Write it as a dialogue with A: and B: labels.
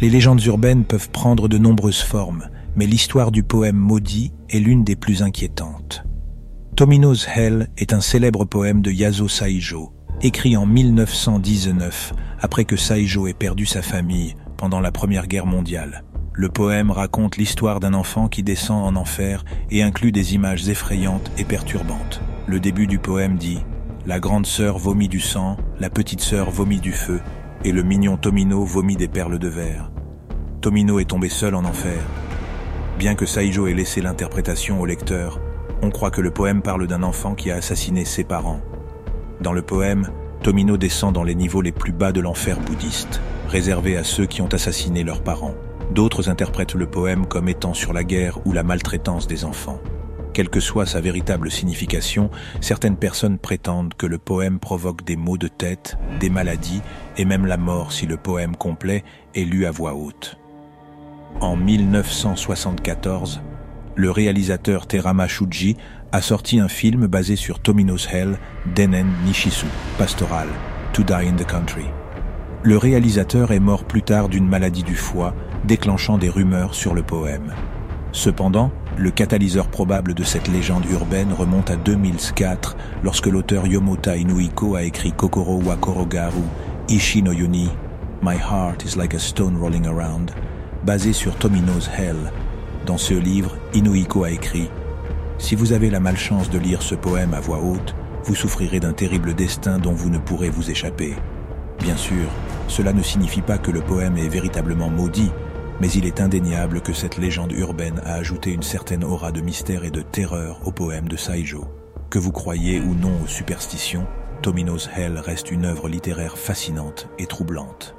A: Les légendes urbaines peuvent prendre de nombreuses formes, mais l'histoire du poème maudit est l'une des plus inquiétantes. Tomino's Hell est un célèbre poème de Yaso Saijo, écrit en 1919, après que Saijo ait perdu sa famille pendant la Première Guerre mondiale. Le poème raconte l'histoire d'un enfant qui descend en enfer et inclut des images effrayantes et perturbantes. Le début du poème dit ⁇ La grande sœur vomit du sang, la petite sœur vomit du feu, et le mignon Tomino vomit des perles de verre. Tomino est tombé seul en enfer. Bien que Saijo ait laissé l'interprétation au lecteur, on croit que le poème parle d'un enfant qui a assassiné ses parents. Dans le poème, Tomino descend dans les niveaux les plus bas de l'enfer bouddhiste, réservé à ceux qui ont assassiné leurs parents. D'autres interprètent le poème comme étant sur la guerre ou la maltraitance des enfants. Quelle que soit sa véritable signification, certaines personnes prétendent que le poème provoque des maux de tête, des maladies et même la mort si le poème complet est lu à voix haute. En 1974, le réalisateur Terama Shuji a sorti un film basé sur Tomino's Hell, Denen Nishisu, pastoral, To Die in the Country. Le réalisateur est mort plus tard d'une maladie du foie déclenchant des rumeurs sur le poème. Cependant, le catalyseur probable de cette légende urbaine remonte à 2004 lorsque l'auteur Yomota Inuiko a écrit Kokoro wa Korogaru Ishi no Yuni My Heart is like a stone rolling around basé sur Tomino's Hell. Dans ce livre, Inuiko a écrit Si vous avez la malchance de lire ce poème à voix haute, vous souffrirez d'un terrible destin dont vous ne pourrez vous échapper. Bien sûr, cela ne signifie pas que le poème est véritablement maudit, mais il est indéniable que cette légende urbaine a ajouté une certaine aura de mystère et de terreur au poème de Saijo. Que vous croyez ou non aux superstitions, Tomino's Hell reste une œuvre littéraire fascinante et troublante.